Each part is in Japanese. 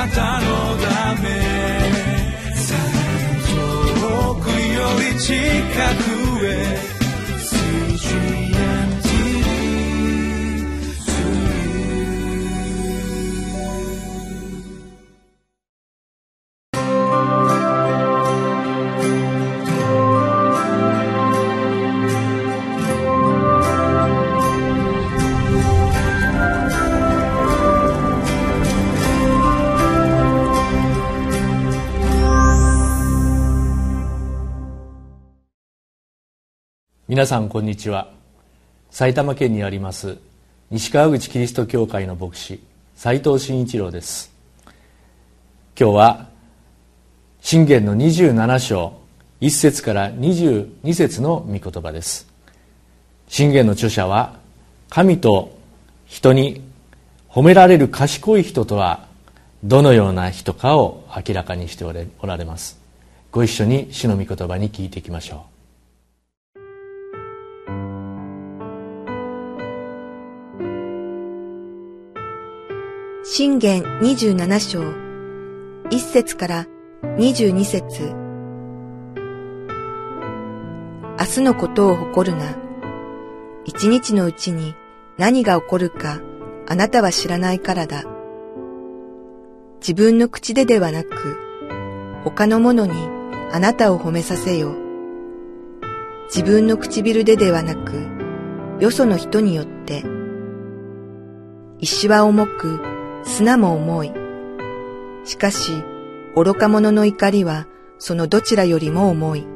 なたのため。遠くより近く。皆さんこんにちは。埼玉県にあります西川口キリスト教会の牧師斉藤真一郎です。今日は信玄の27章1節から22節の御言葉です。信玄の著者は神と人に褒められる賢い人とはどのような人かを明らかにしておられます。ご一緒に主の御言葉に聞いていきましょう。信玄27章、1節から22節明日のことを誇るな。一日のうちに何が起こるかあなたは知らないからだ。自分の口でではなく、他の者にあなたを褒めさせよ。自分の唇でではなく、よその人によって、石は重く、砂も重い。しかし、愚か者の怒りはそのどちらよりも重い。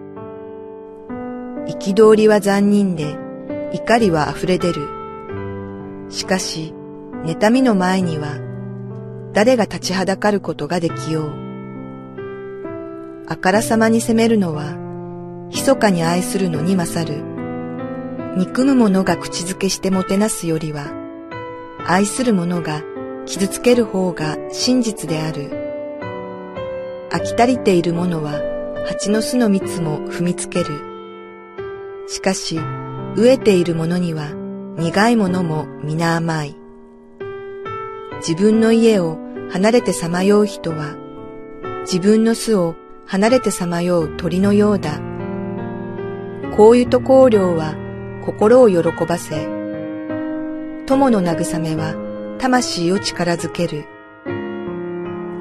憤りは残忍で、怒りは溢れ出る。しかし、妬みの前には、誰が立ちはだかることができよう。あからさまに責めるのは、密かに愛するのに勝る。憎む者が口づけしてもてなすよりは、愛する者が傷つける方が真実である。飽き足りている者は蜂の巣の蜜も踏みつける。しかし、飢えている者には苦いものも皆甘い。自分の家を離れてさまよう人は、自分の巣を離れてさまよう鳥のようだ。こういうと香料は心を喜ばせ、友の慰めは魂を力づける。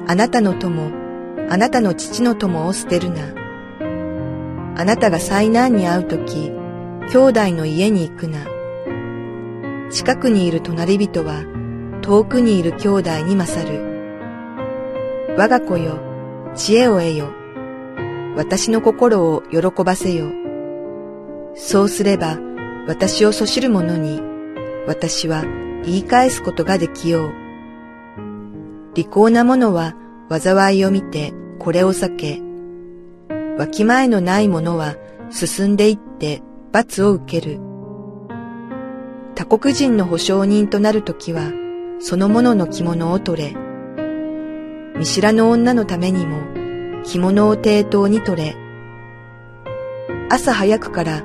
あなたの友、あなたの父の友を捨てるな。あなたが災難に遭うとき、兄弟の家に行くな。近くにいる隣人は、遠くにいる兄弟に勝る。我が子よ、知恵を得よ。私の心を喜ばせよ。そうすれば、私をそしる者に、私は言い返すことができよう。利口な者は災いを見てこれを避け、わきまえのない者は進んでいって罰を受ける。他国人の保証人となるときは、その者の着物を取れ。見知らぬ女のためにも、着物を抵当に取れ。朝早くから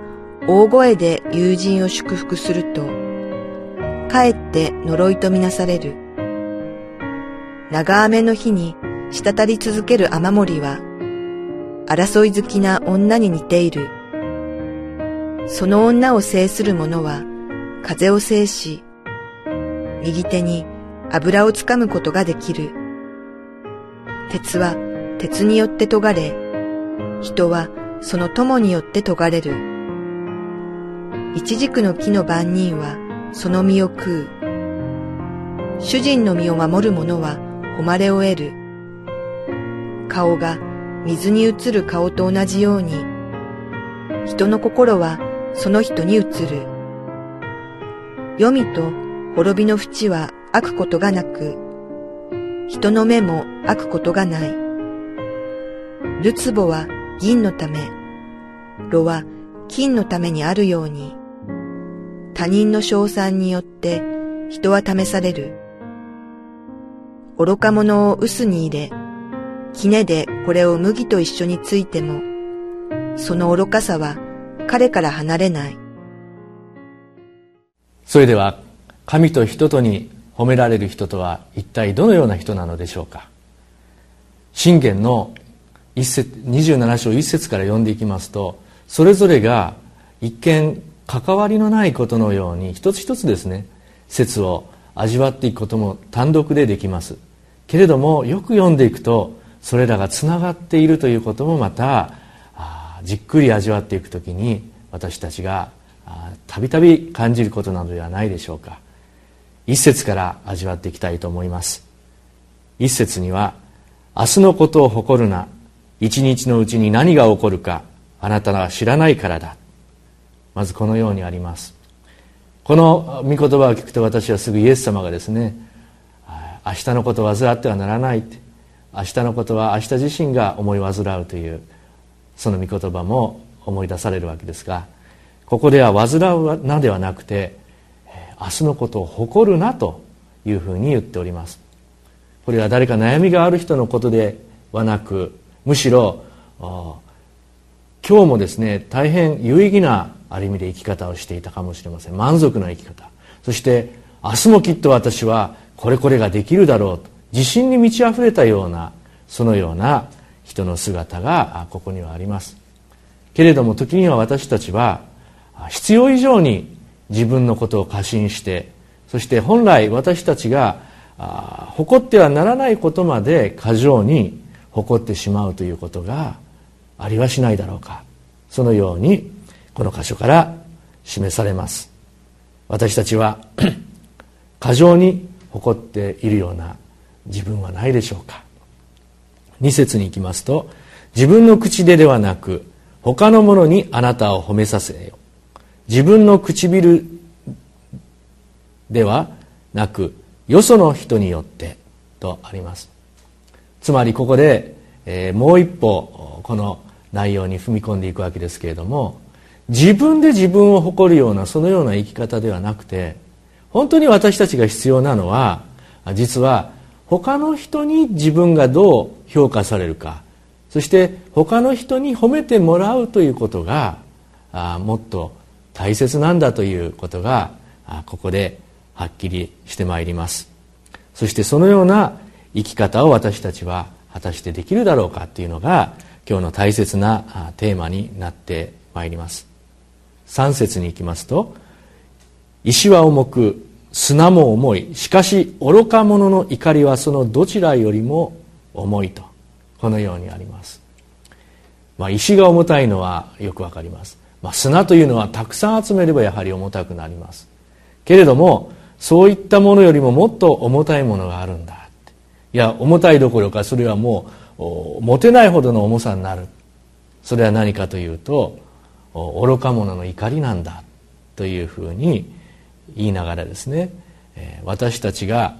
大声で友人を祝福すると、かえって呪いとみなされる。長雨の日に滴り続ける雨漏りは、争い好きな女に似ている。その女を制する者は、風を制し、右手に油をつかむことができる。鉄は鉄によって研がれ、人はその友によって研がれる。一軸の木の番人は、その身を食う。主人の身を守る者は誉れを得る。顔が水に映る顔と同じように、人の心はその人に映る。黄泉と滅びの淵は開くことがなく、人の目も開くことがない。るつぼは銀のため、炉は金のためにあるように、他人の称賛によって人は試される。愚か者を臼に入れ、杵でこれを麦と一緒についても、その愚かさは彼から離れない。それでは、神と人とに褒められる人とは一体どのような人なのでしょうか。信玄の一節27章1節から読んでいきますとそれぞれが一見関わりのないことのように一つ一つですね説を味わっていくことも単独でできます。けれどもよく読んでいくとそれらがつながっているということもまたじっくり味わっていくときに私たちがたびたび感じることなどではないでしょうか。一節から味わっていきたいと思います。一節には「明日のことを誇るな。一日のうちに何が起こるかあなたは知らないからだ」まずこのようにあります。この御言葉を聞くと私はすぐイエス様がですね明日のことを患ってはならない。明日のことは明日自身が思い患うというその御言葉も思い出されるわけですがここでは患うなではなくて明日のことを誇るなというふうに言っております。これは誰か悩みがある人のことではなくむしろ今日もですね大変有意義なある意味で生き方をしていたかもしれません。満足な生き方。そして明日もきっと私はこれこれができるだろうと。自信に満ち溢れたようなそのような人の姿がここにはあります。けれども時には私たちは必要以上に自分のことを過信してそして本来私たちが誇ってはならないことまで過剰に誇ってしまうということがありはしないだろうか。そのようにこの箇所から示されます。私たちは 過剰に誇っているような自分はないでしょうか。2節に行きますと自分の口でではなく他の者にあなたを褒めさせよ自分の唇ではなくよその人によってとあります。つまりここで、えー、もう一歩この内容に踏み込んでいくわけですけれども自分で自分を誇るようなそのような生き方ではなくて本当に私たちが必要なのは実は他の人に自分がどう評価されるかそして他の人に褒めてもらうということがもっと大切なんだということがここではっきりしてまいります。そしてそのような生き方を私たちは果たしてできるだろうかというのが今日の大切なテーマになってまいります。3節に行きますと「石は重く砂も重い。しかし愚か者の怒りはそのどちらよりも重い」とこのようにあります、まあ、石が重たいのはよくわかります、まあ、砂というのはたくさん集めればやはり重たくなります。けれどもそういったものよりももっと重たいものがあるんだ。いや重たいどころかそれはもう持てないほどの重さになる。それは何かというと愚か者の怒りなんだというふうに言いながらですね私たちが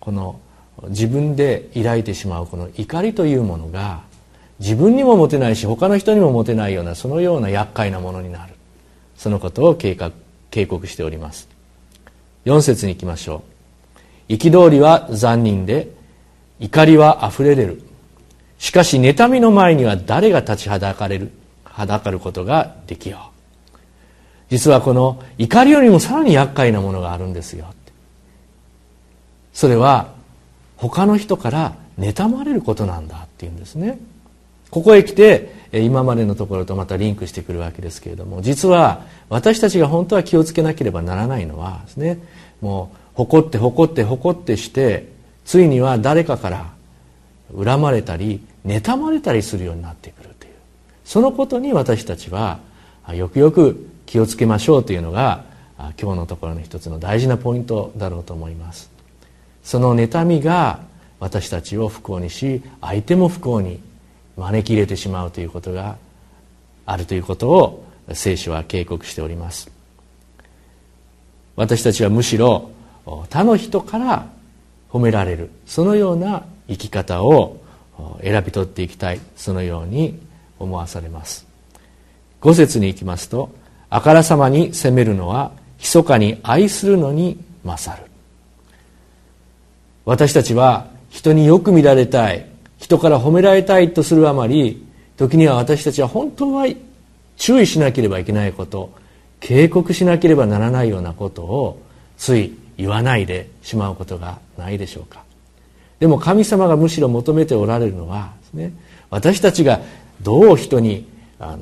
この自分で抱いてしまうこの怒りというものが自分にも持てないし他の人にも持てないようなそのような厄介なものになる。そのことを計画警告しております。4節に行きましょう。憤りは残忍で怒りはあふれれる。しかし妬みの前には誰が立ちはだかれる。はだかることができよう。実はこの怒りよりもさらに厄介なものがあるんですよ。それは他の人から妬まれることなんだっていうんですね。ここへ来て今までのところとまたリンクしてくるわけですけれども実は私たちが本当は気をつけなければならないのはですねもう誇って誇って誇ってしてついには誰かから恨まれたり妬まれたりするようになってくる。そのことに私たちはよくよく気をつけましょうというのが今日のところの一つの大事なポイントだろうと思います。その妬みが私たちを不幸にし相手も不幸に招き入れてしまうということがあるということを聖書は警告しております。私たちはむしろ他の人から褒められる。そのような生き方を選び取っていきたい。そのように思わされます。五節に行きますとあからさまに責めるのは密かに愛するのに勝る。私たちは人によく見られたい人から褒められたいとするあまり時には私たちは本当は注意しなければいけないこと警告しなければならないようなことをつい言わないでしまうことがないでしょうか。でも神様がむしろ求めておられるのは、ね、私たちがどう人に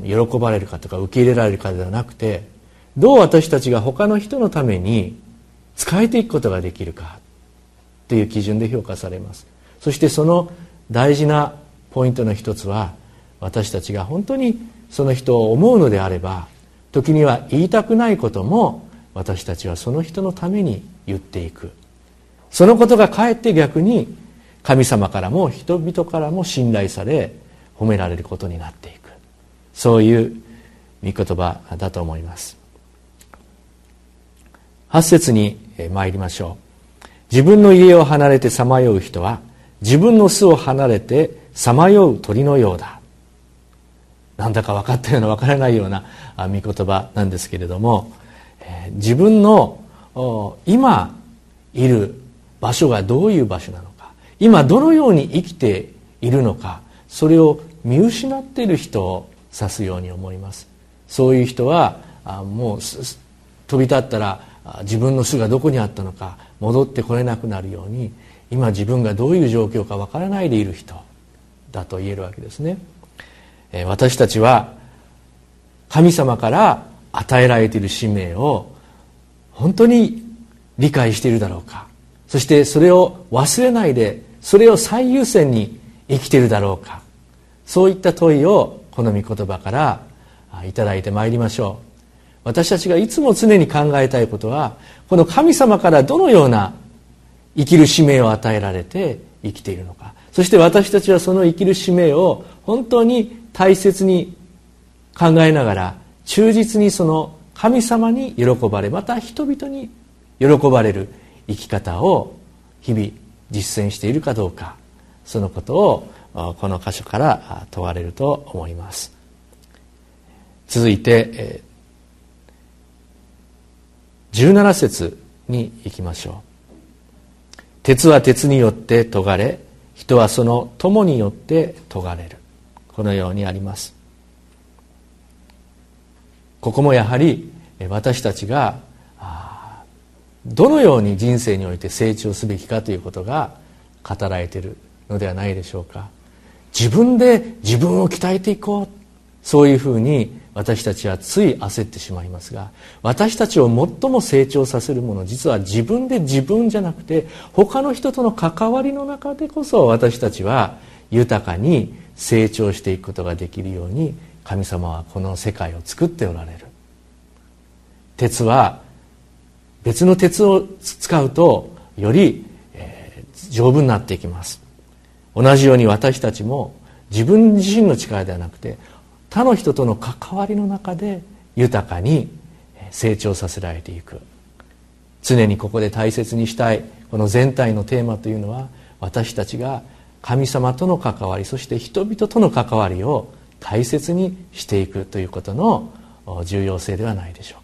喜ばれるかとか受け入れられるかではなくてどう私たちが他の人のために使えていくことができるかという基準で評価されます。そしてその大事なポイントの一つは私たちが本当にその人を思うのであれば時には言いたくないことも私たちはその人のために言っていく。そのことがかえって逆に神様からも人々からも信頼され褒められることになっていく。そういう御言葉だと思います。8節に参りましょう。自分の家を離れてさまよう人は自分の巣を離れてさまよう鳥のようだ。なんだか分かったような分からないような御言葉なんですけれども自分の今いる場所がどういう場所なのか今どのように生きているのかそれを見失っている人を指すように思います。そういう人はもう飛び立ったら自分の巣がどこにあったのか戻ってこれなくなるように今自分がどういう状況かわからないでいる人だと言えるわけですね。私たちは神様から与えられている使命を本当に理解しているだろうか。そしてそれを忘れないでそれを最優先に生きているだろうか。そういった問いをこの御言葉からいただいてまいりましょう。私たちがいつも常に考えたいことはこの神様からどのような生きる使命を与えられて生きているのか。そして私たちはその生きる使命を本当に大切に考えながら忠実にその神様に喜ばれまた人々に喜ばれる生き方を日々実践しているかどうかそのことをこの箇所から問われると思います。続いて17節に行きましょう。鉄は鉄によって研がれ人はその友によって研がれる。このようにあります。ここもやはり私たちがどのように人生において成長すべきかということが語られているのではないでしょうか。自分で自分を鍛えていこう。そういうふうに私たちはつい焦ってしまいますが私たちを最も成長させるもの実は自分で自分じゃなくて他の人との関わりの中でこそ私たちは豊かに成長していくことができるように神様はこの世界を作っておられる。鉄は別の鉄を使うとより、えー、丈夫になっていきます。同じように私たちも自分自身の力ではなくて他の人との関わりの中で豊かに成長させられていく。常にここで大切にしたいこの全体のテーマというのは私たちが神様との関わりそして人々との関わりを大切にしていくということの重要性ではないでしょうか。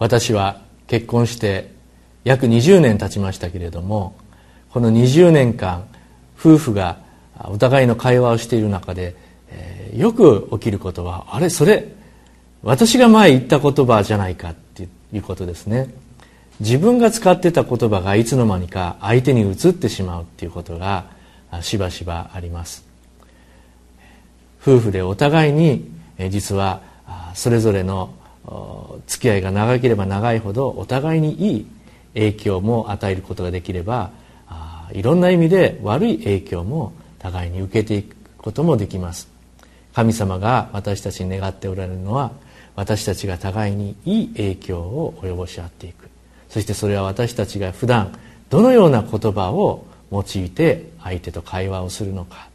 私は結婚して約20年経ちましたけれどもこの20年間夫婦がお互いの会話をしている中で、えー、よく起きることはあれそれ私が前言った言葉じゃないかっていうことですね。自分が使ってた言葉がいつの間にか相手に移ってしまうっていうことがしばしばあります。夫婦でお互いに実はそれぞれの付き合いが長ければ長いほどお互いにいい影響も与えることができればいろんな意味で悪い影響も互いに受けていくこともできます。神様が私たちに願っておられるのは私たちが互いにいい影響を及ぼし合っていく。そしてそれは私たちが普段どのような言葉を用いて相手と会話をするのか。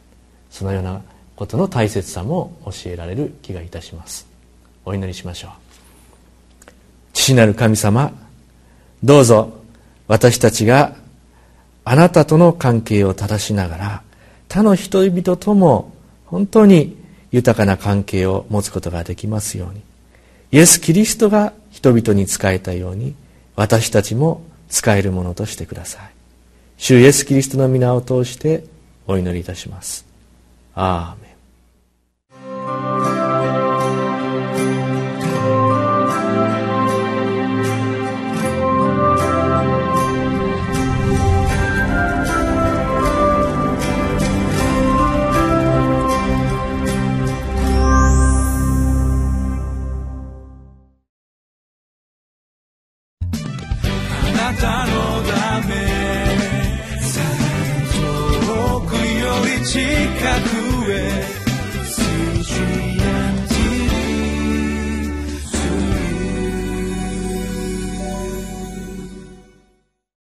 そのようなことの大切さも教えられる気がいたします。お祈りしましょう。父なる神様どうぞ私たちがあなたとの関係を正しながら他の人々とも本当に豊かな関係を持つことができますように。イエス・キリストが人々に仕えたように私たちも使えるものとしてください。主イエス・キリストの皆を通してお祈りいたします。アーメン。